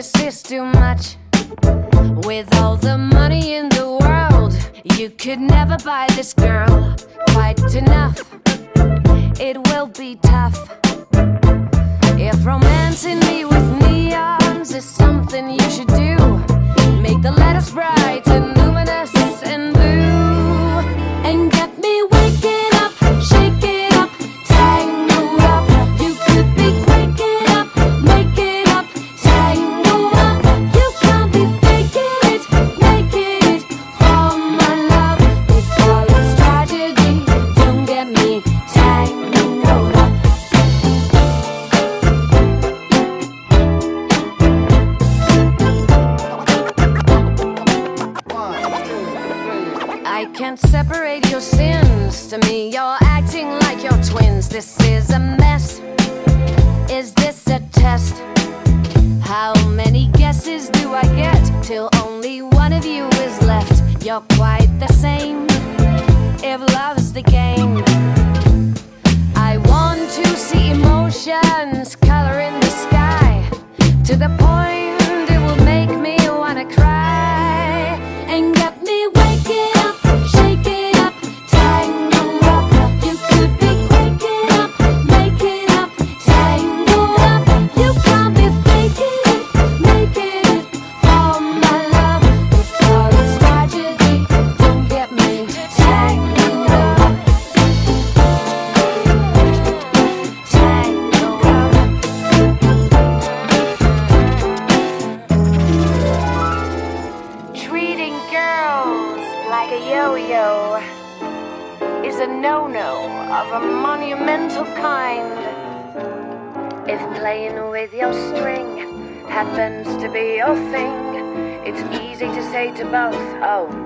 this is too much. With all the money in the world, you could never buy this girl quite enough. It will be tough. If romancing me with neons is something you should do, make the letters bright and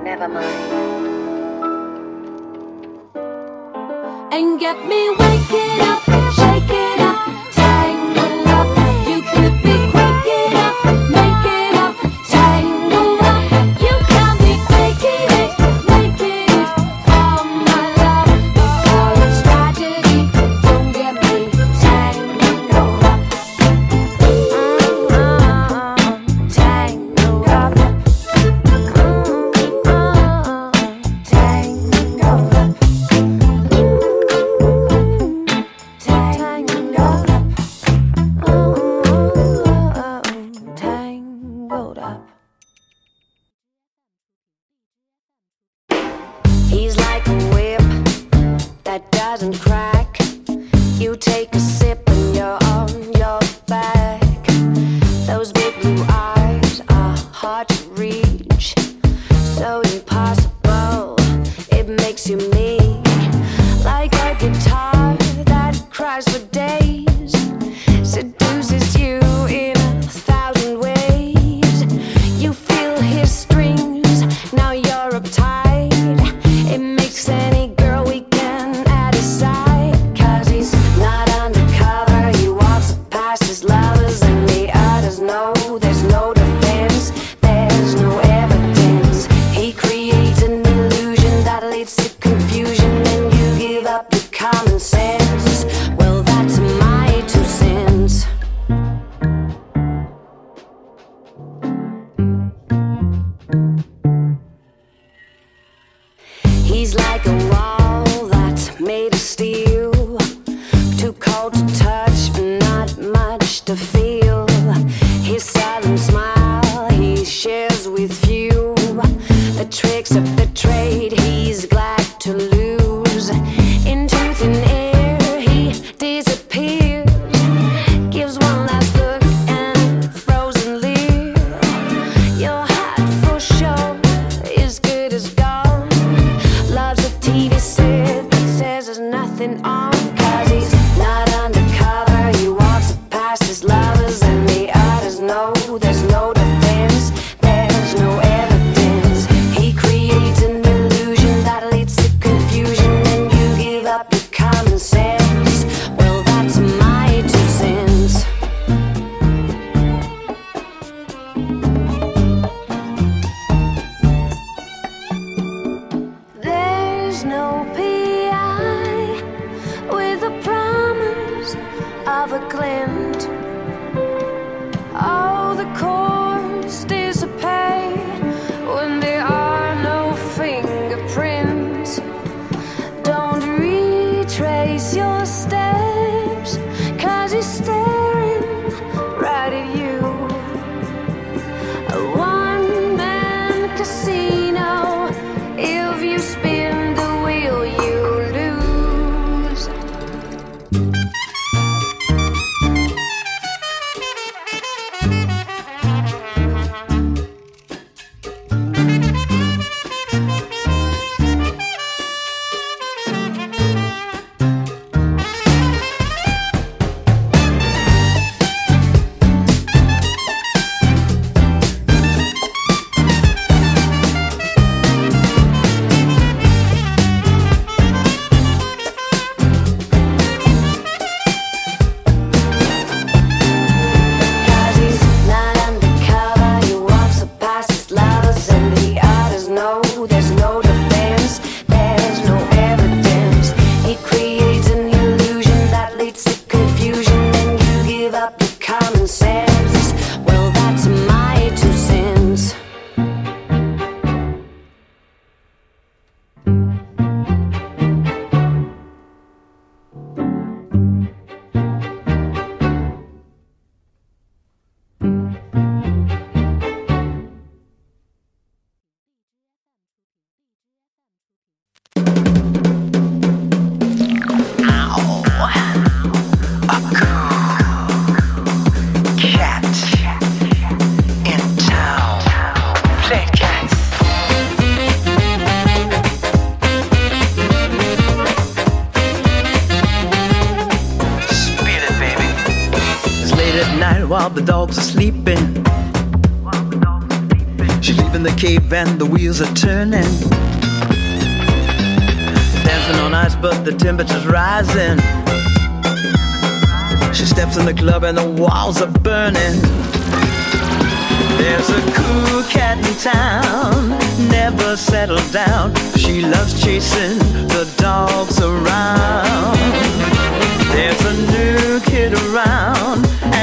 never mind. And get me waking up. common sense. The dogs are sleeping. She's leaving the cave and the wheels are turning. Dancing on ice, but the temperature's rising. She steps in the club and the walls are burning. There's a cool cat in town, never settled down. She loves chasing the dogs around. There's a new kid around,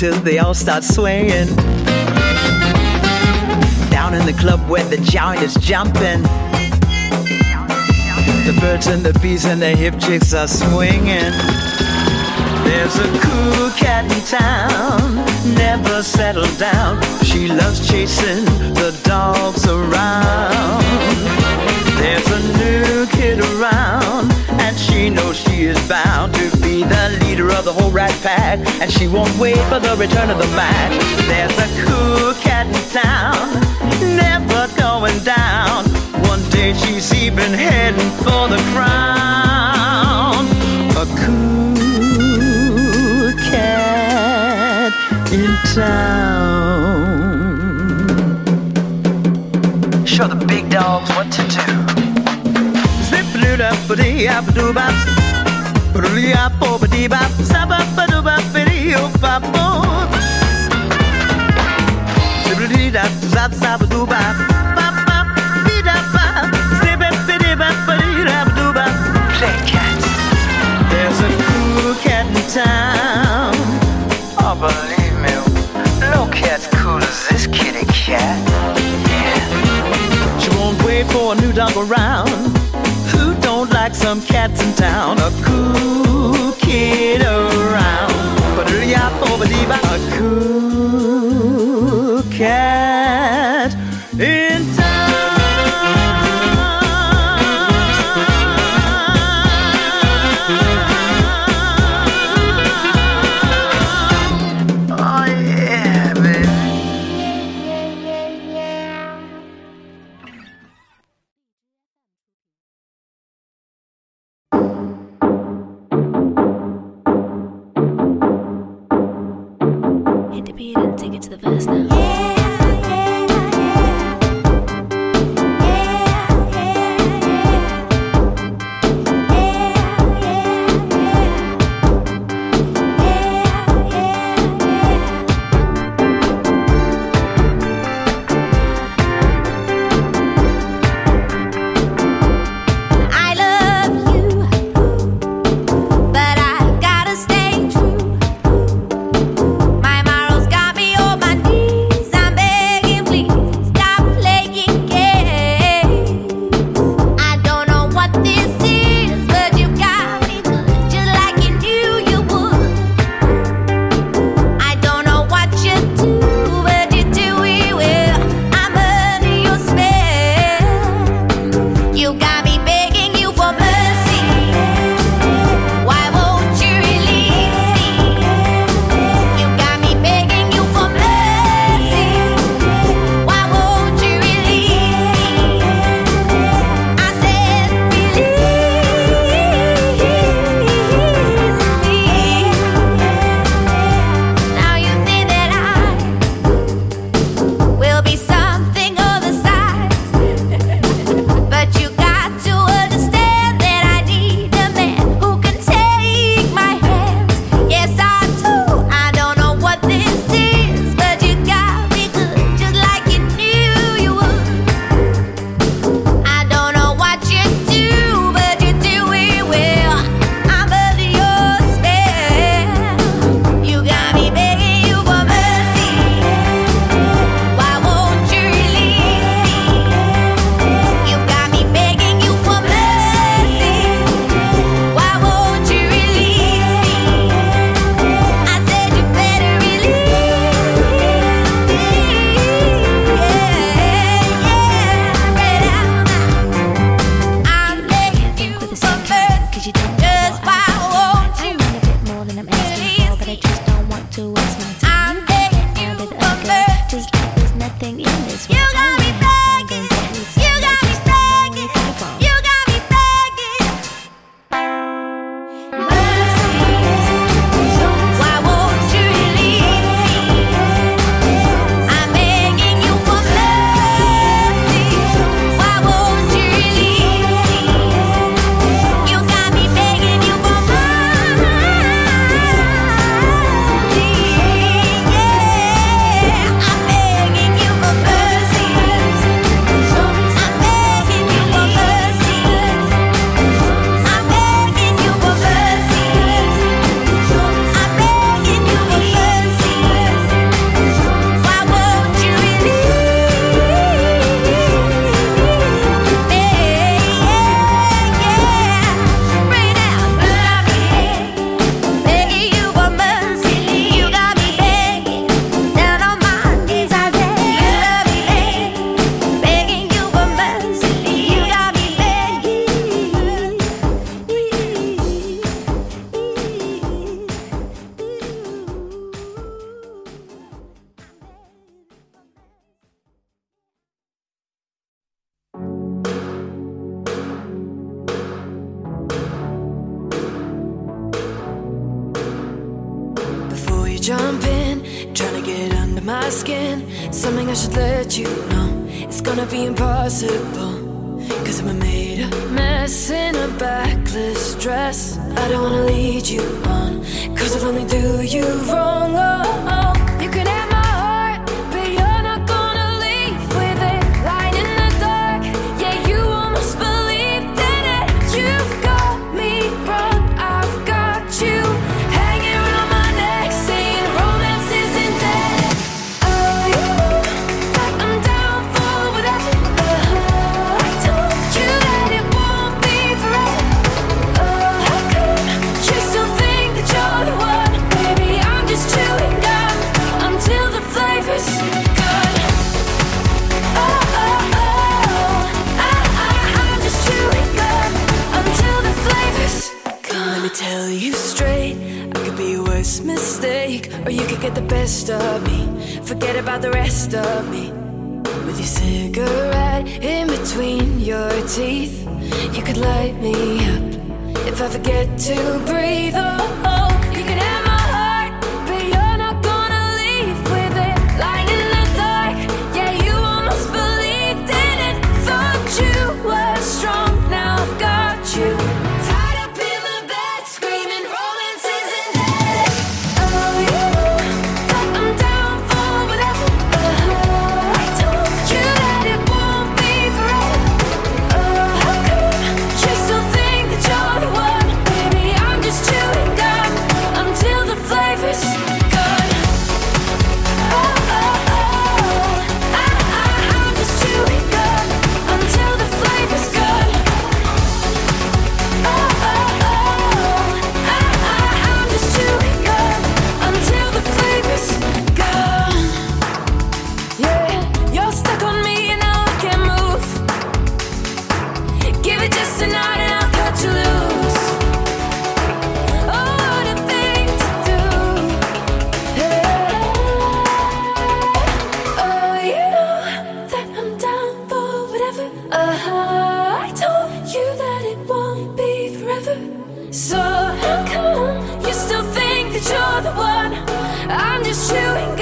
Till they all start swaying. Down in the club where the giant is jumping. The birds and the bees and the hip chicks are swinging. There's a cool cat in town, never settled down. She loves chasing the dogs around. There's a new kid around and she knows she is bound to be the leader of the whole rat pack. And she won't wait for the return of the Mac. There's a cool cat in town, never going down. One day she's even heading for the crown. A cool cat in town. Show the big dogs what to do da for a new dog around like some cats in town. A cool kid around. But a cool cat So how come you still think that you're the one? I'm just chewing.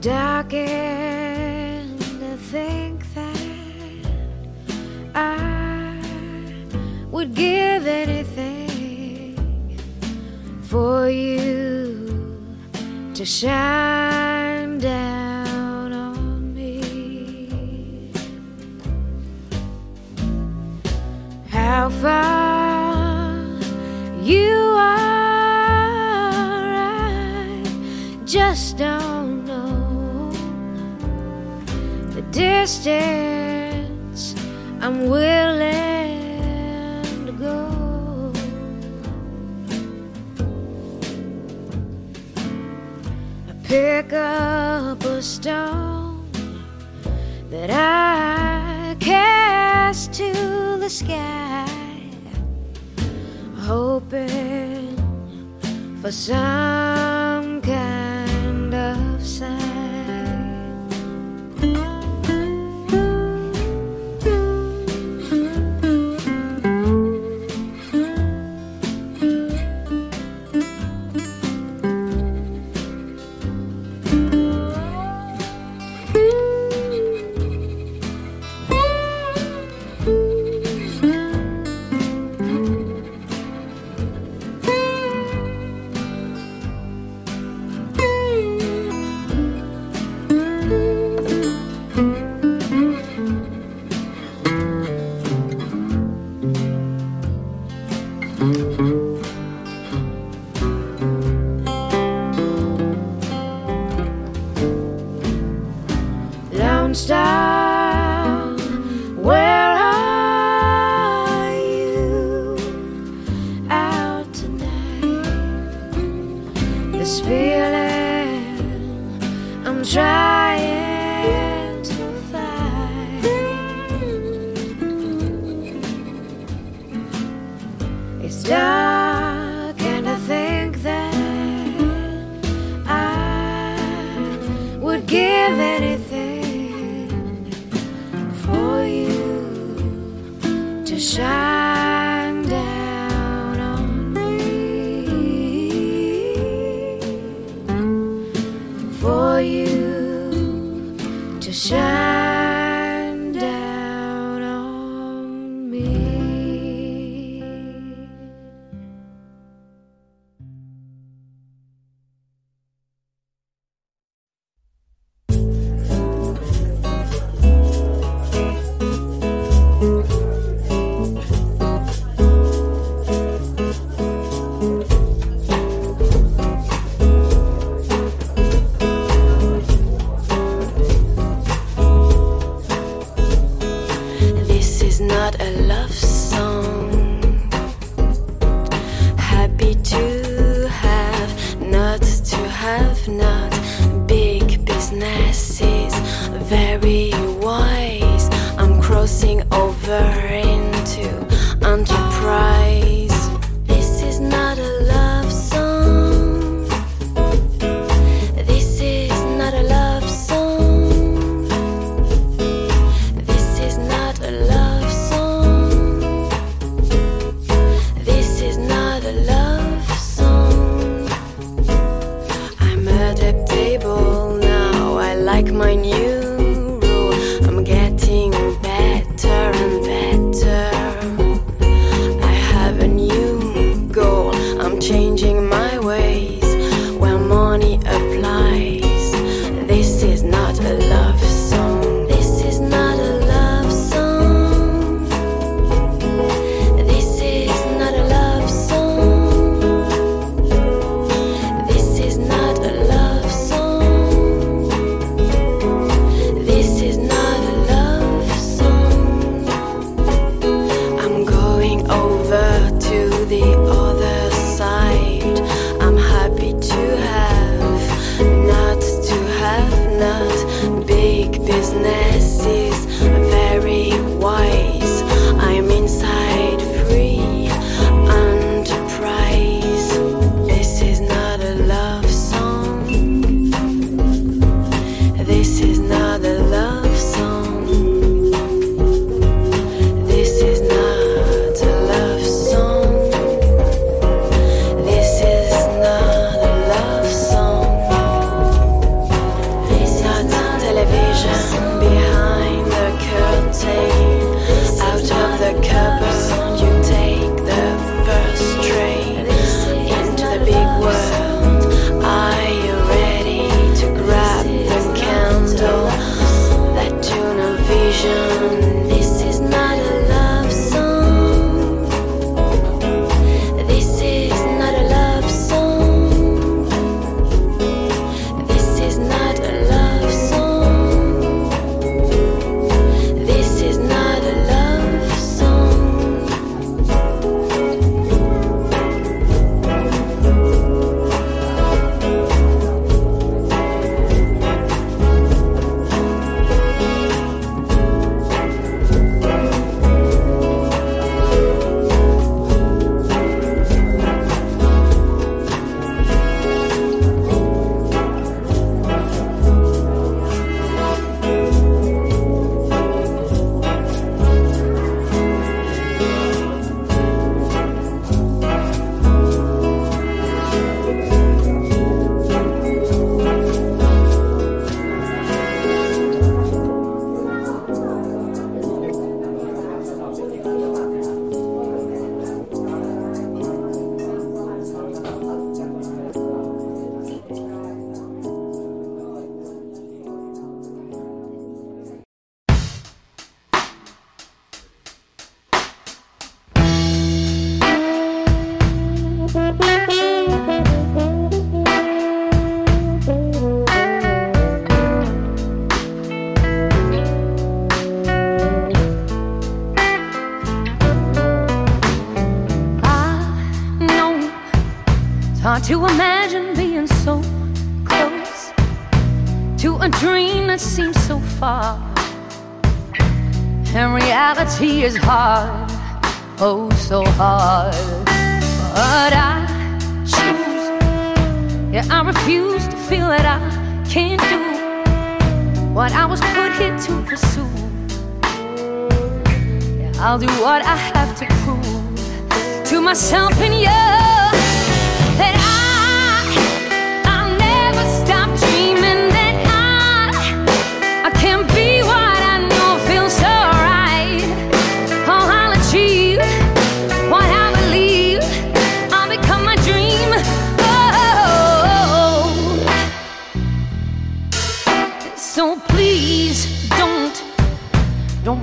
dark and I think that I would give anything for you to shine down on me. How far? distance I'm willing to go. I pick up a stone that I cast to the sky, hoping for some. this feeling. I'm trying. To a dream that seems so far. And reality is hard, oh, so hard. But I choose, yeah, I refuse to feel that I can't do what I was put here to pursue. Yeah, I'll do what I have to prove to myself and you.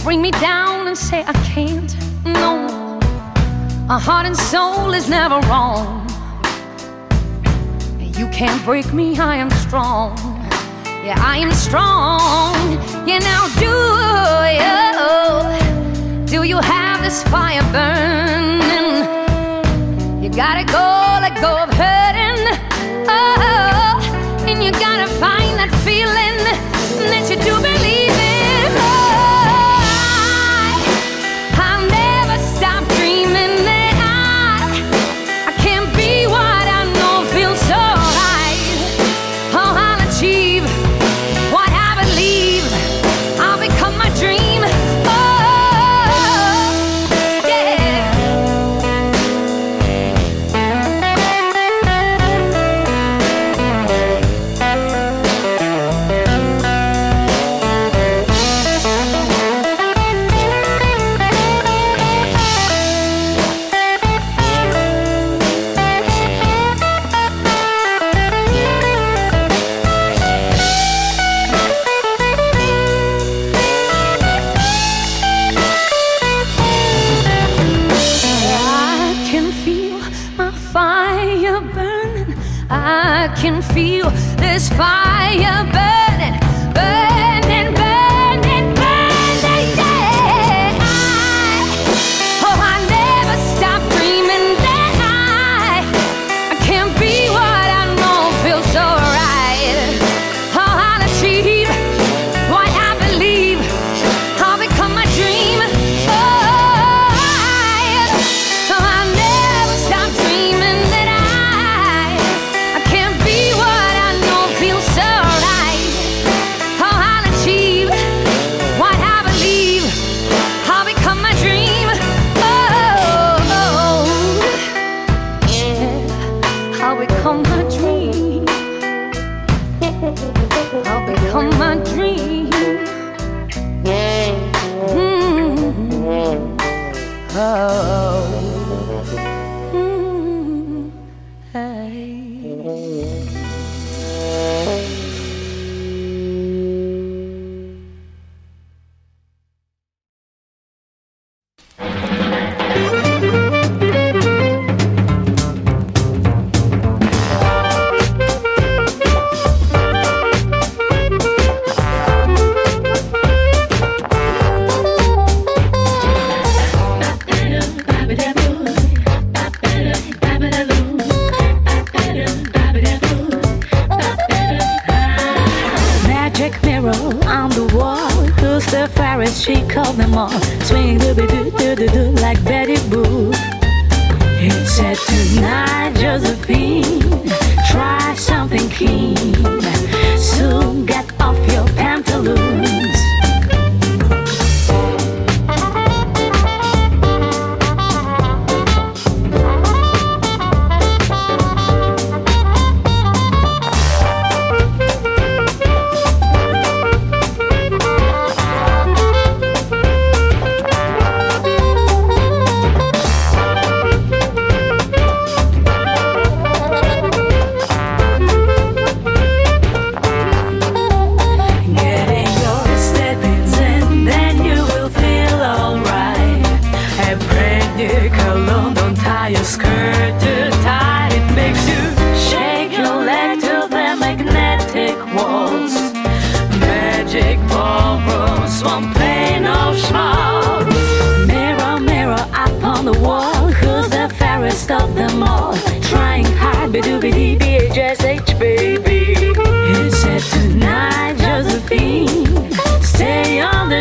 Bring me down and say I can't. No, my heart and soul is never wrong. You can't break me, I am strong. Yeah, I am strong. Yeah, now do you, do you have this fire burning? You gotta go, let go of hurting. Oh, and you gotta find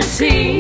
stay